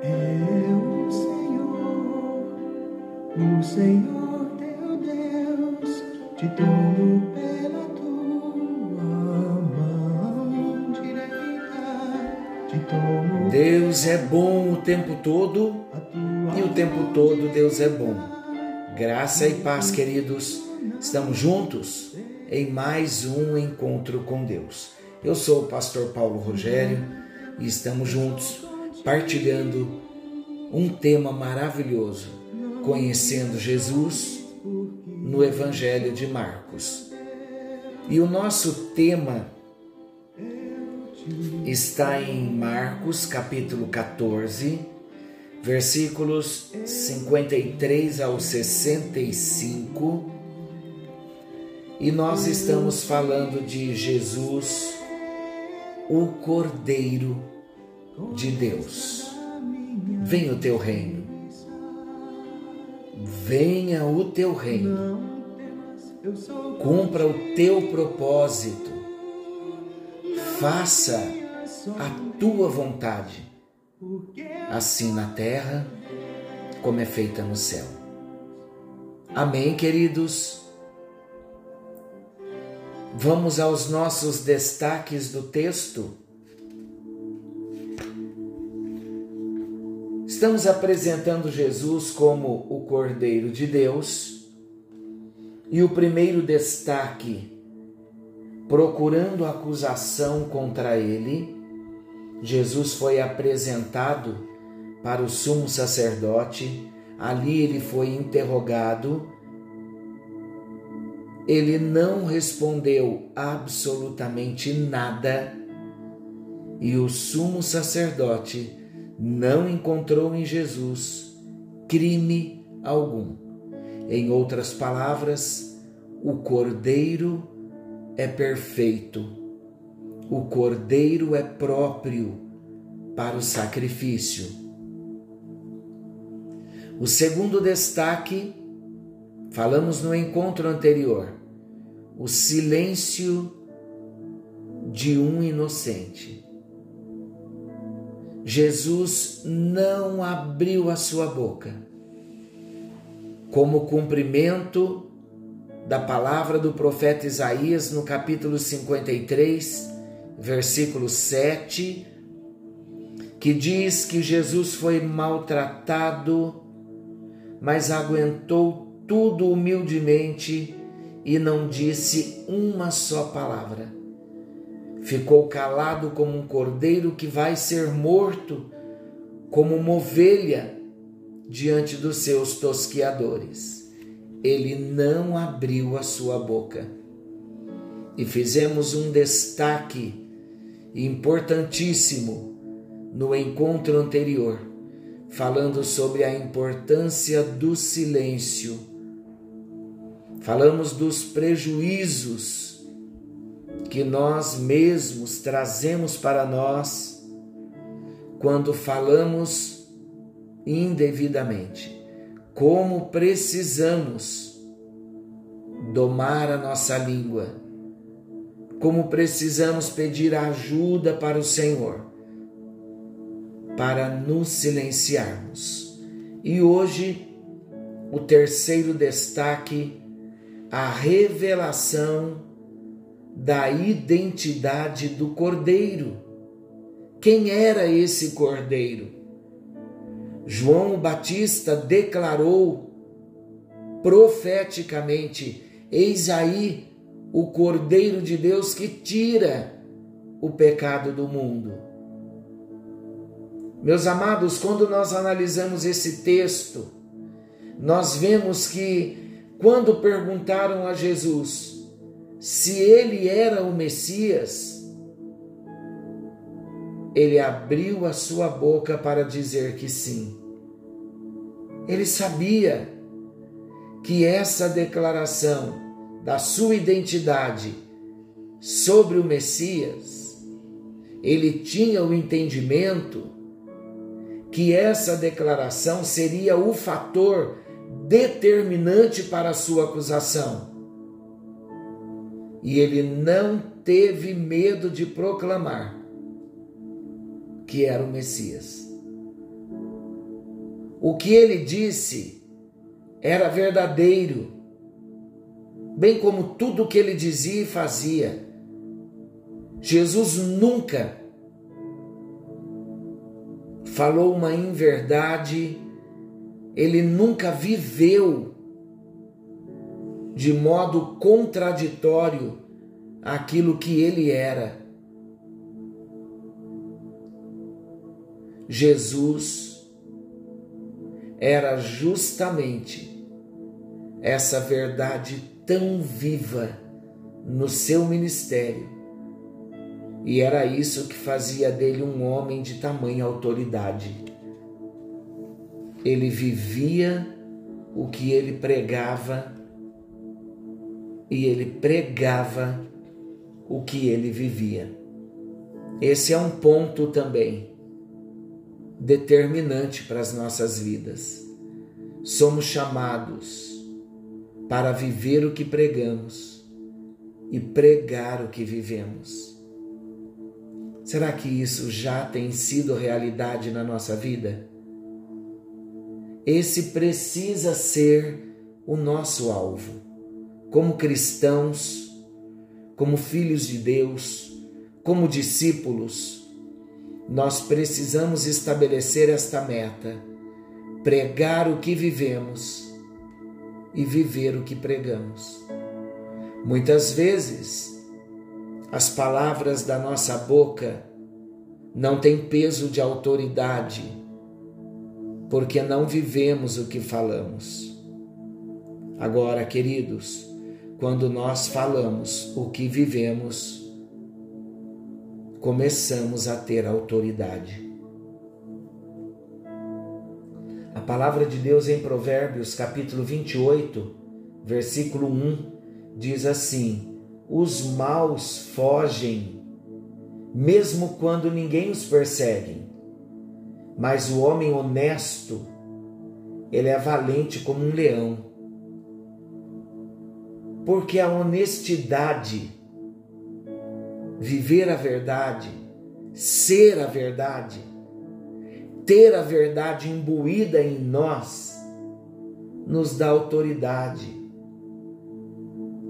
É o Senhor, o Senhor teu Deus, te tomo pela tua mão direita, te tomo Deus é bom o tempo todo e o tempo todo Deus é bom. Graça e paz, queridos. Estamos juntos em mais um encontro com Deus. Eu sou o pastor Paulo Rogério e estamos juntos partilhando um tema maravilhoso, conhecendo Jesus no Evangelho de Marcos. E o nosso tema está em Marcos, capítulo 14, versículos 53 ao 65. E nós estamos falando de Jesus, o Cordeiro de Deus. Venha o teu reino. Venha o teu reino. Cumpra o teu propósito. Faça a tua vontade, assim na terra como é feita no céu. Amém, queridos? Vamos aos nossos destaques do texto. Estamos apresentando Jesus como o Cordeiro de Deus. E o primeiro destaque, procurando acusação contra ele, Jesus foi apresentado para o sumo sacerdote, ali ele foi interrogado. Ele não respondeu absolutamente nada e o sumo sacerdote não encontrou em Jesus crime algum. Em outras palavras, o Cordeiro é perfeito, o Cordeiro é próprio para o sacrifício. O segundo destaque, falamos no encontro anterior, o silêncio de um inocente. Jesus não abriu a sua boca. Como cumprimento da palavra do profeta Isaías no capítulo 53, versículo 7, que diz que Jesus foi maltratado, mas aguentou tudo humildemente e não disse uma só palavra. Ficou calado como um cordeiro que vai ser morto, como uma ovelha diante dos seus tosquiadores. Ele não abriu a sua boca. E fizemos um destaque importantíssimo no encontro anterior, falando sobre a importância do silêncio. Falamos dos prejuízos que nós mesmos trazemos para nós quando falamos indevidamente. Como precisamos domar a nossa língua, como precisamos pedir ajuda para o Senhor para nos silenciarmos. E hoje, o terceiro destaque, a revelação da identidade do Cordeiro. Quem era esse Cordeiro? João Batista declarou profeticamente: Eis aí o Cordeiro de Deus que tira o pecado do mundo. Meus amados, quando nós analisamos esse texto, nós vemos que quando perguntaram a Jesus se ele era o Messias, ele abriu a sua boca para dizer que sim. Ele sabia que essa declaração da sua identidade sobre o Messias, ele tinha o entendimento que essa declaração seria o fator determinante para a sua acusação. E ele não teve medo de proclamar que era o Messias. O que ele disse era verdadeiro, bem como tudo o que ele dizia e fazia. Jesus nunca falou uma inverdade, ele nunca viveu de modo contraditório aquilo que ele era. Jesus era justamente essa verdade tão viva no seu ministério. E era isso que fazia dele um homem de tamanha autoridade. Ele vivia o que ele pregava e ele pregava o que ele vivia. Esse é um ponto também determinante para as nossas vidas. Somos chamados para viver o que pregamos e pregar o que vivemos. Será que isso já tem sido realidade na nossa vida? Esse precisa ser o nosso alvo como cristãos, como filhos de Deus, como discípulos, nós precisamos estabelecer esta meta: pregar o que vivemos e viver o que pregamos. Muitas vezes, as palavras da nossa boca não têm peso de autoridade, porque não vivemos o que falamos. Agora, queridos, quando nós falamos o que vivemos, começamos a ter autoridade. A palavra de Deus em Provérbios, capítulo 28, versículo 1, diz assim: Os maus fogem, mesmo quando ninguém os persegue, mas o homem honesto, ele é valente como um leão porque a honestidade, viver a verdade, ser a verdade, ter a verdade imbuída em nós, nos dá autoridade.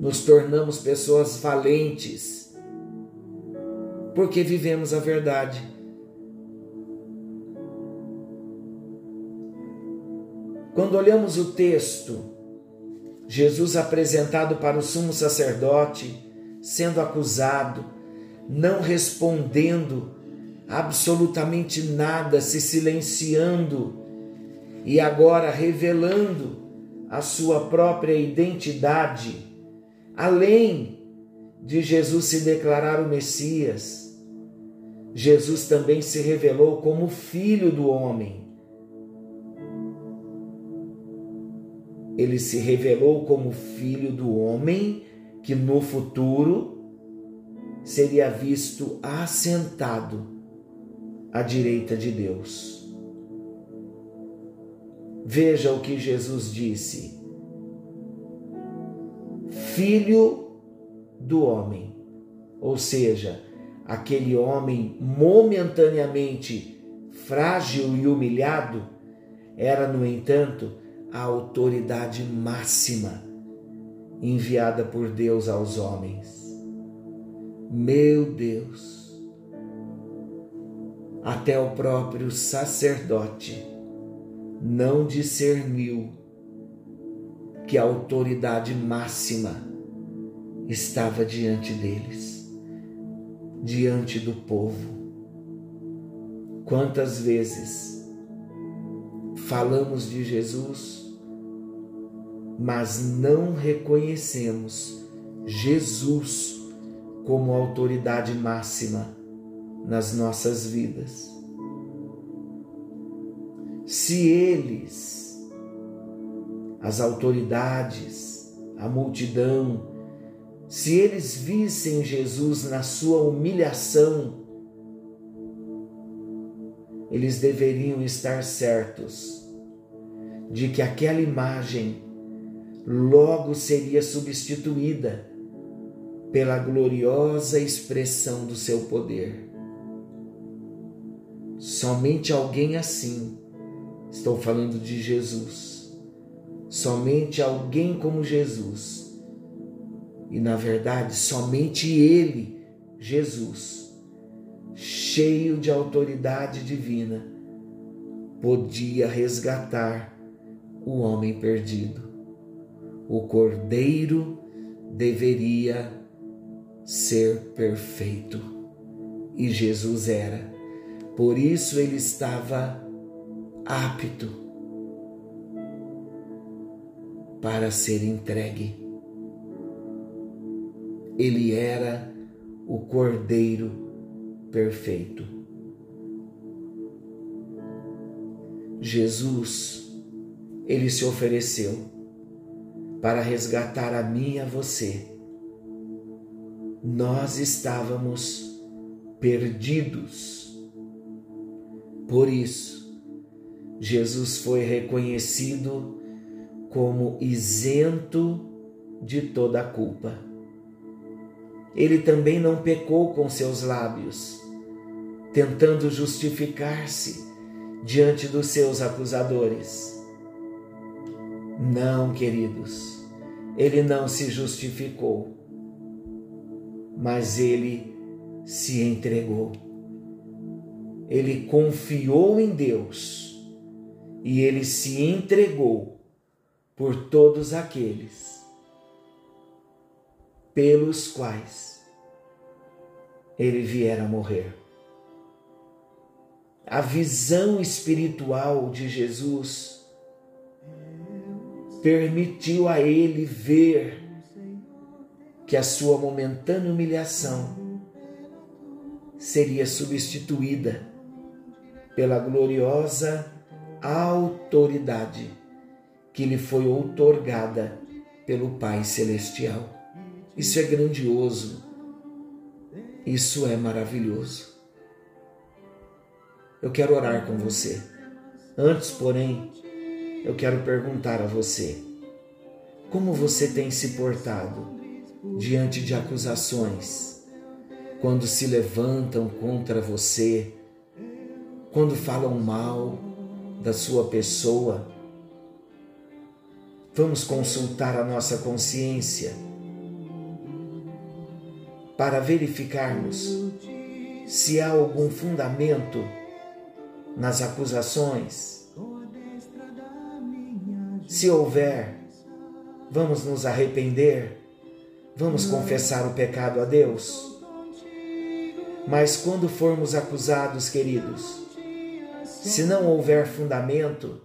Nos tornamos pessoas valentes, porque vivemos a verdade. Quando olhamos o texto, Jesus apresentado para o sumo sacerdote, sendo acusado, não respondendo absolutamente nada, se silenciando e agora revelando a sua própria identidade, além de Jesus se declarar o Messias, Jesus também se revelou como Filho do Homem ele se revelou como filho do homem que no futuro seria visto assentado à direita de Deus. Veja o que Jesus disse: Filho do homem, ou seja, aquele homem momentaneamente frágil e humilhado, era, no entanto, a autoridade máxima enviada por Deus aos homens. Meu Deus, até o próprio sacerdote não discerniu que a autoridade máxima estava diante deles, diante do povo. Quantas vezes falamos de Jesus mas não reconhecemos Jesus como autoridade máxima nas nossas vidas. Se eles, as autoridades, a multidão, se eles vissem Jesus na sua humilhação, eles deveriam estar certos de que aquela imagem logo seria substituída pela gloriosa expressão do seu poder. Somente alguém assim Estou falando de Jesus. Somente alguém como Jesus. E na verdade, somente Ele, Jesus, cheio de autoridade divina, podia resgatar o homem perdido. O cordeiro deveria ser perfeito e Jesus era. Por isso ele estava apto para ser entregue. Ele era o cordeiro perfeito. Jesus, ele se ofereceu para resgatar a mim e a você. Nós estávamos perdidos. Por isso, Jesus foi reconhecido como isento de toda a culpa. Ele também não pecou com seus lábios, tentando justificar-se diante dos seus acusadores. Não, queridos, ele não se justificou, mas ele se entregou. Ele confiou em Deus e ele se entregou por todos aqueles pelos quais ele viera morrer a visão espiritual de Jesus permitiu a ele ver que a sua momentânea humilhação seria substituída pela gloriosa autoridade que lhe foi outorgada pelo Pai Celestial. Isso é grandioso, isso é maravilhoso. Eu quero orar com você. Antes, porém, eu quero perguntar a você: como você tem se portado diante de acusações, quando se levantam contra você, quando falam mal da sua pessoa? Vamos consultar a nossa consciência para verificarmos se há algum fundamento nas acusações? Se houver, vamos nos arrepender, vamos confessar o pecado a Deus. Mas quando formos acusados, queridos, se não houver fundamento,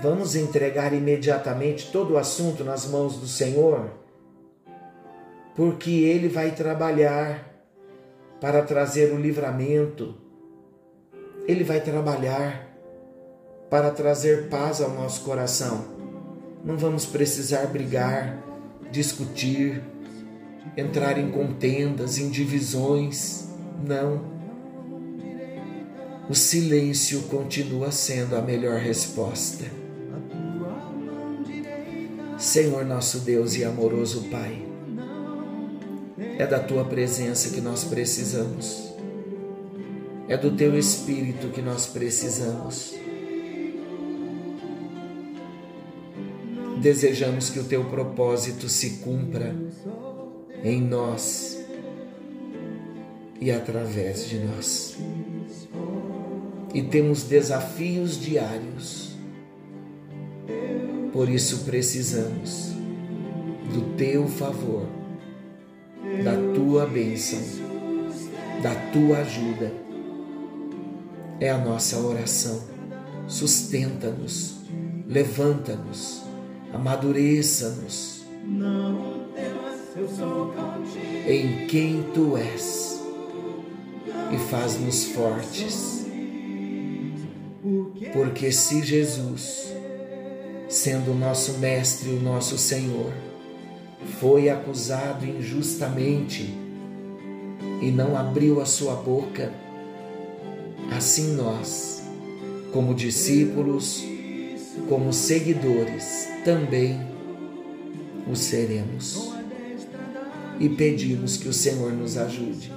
vamos entregar imediatamente todo o assunto nas mãos do Senhor, porque Ele vai trabalhar para trazer o livramento. Ele vai trabalhar para trazer paz ao nosso coração. Não vamos precisar brigar, discutir, entrar em contendas, em divisões. Não. O silêncio continua sendo a melhor resposta. Senhor nosso Deus e amoroso Pai, é da tua presença que nós precisamos. É do teu espírito que nós precisamos. Desejamos que o teu propósito se cumpra em nós e através de nós. E temos desafios diários. Por isso precisamos do teu favor, da tua bênção, da tua ajuda é a nossa oração. Sustenta-nos, levanta-nos, amadureça-nos. Em quem tu és. E faz-nos fortes. Porque se Jesus, sendo o nosso Mestre e o nosso Senhor, foi acusado injustamente e não abriu a sua boca, assim nós, como discípulos, como seguidores, também o seremos. E pedimos que o Senhor nos ajude,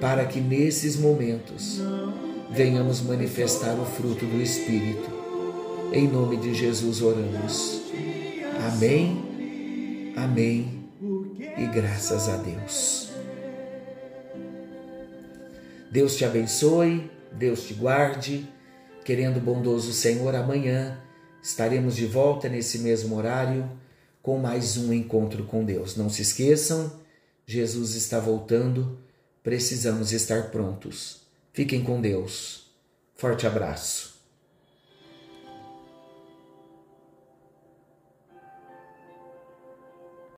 para que nesses momentos venhamos manifestar o fruto do Espírito. Em nome de Jesus oramos. Amém, amém e graças a Deus. Deus te abençoe, Deus te guarde. Querendo bondoso Senhor, amanhã estaremos de volta nesse mesmo horário com mais um encontro com Deus. Não se esqueçam, Jesus está voltando, precisamos estar prontos. Fiquem com Deus. Forte abraço.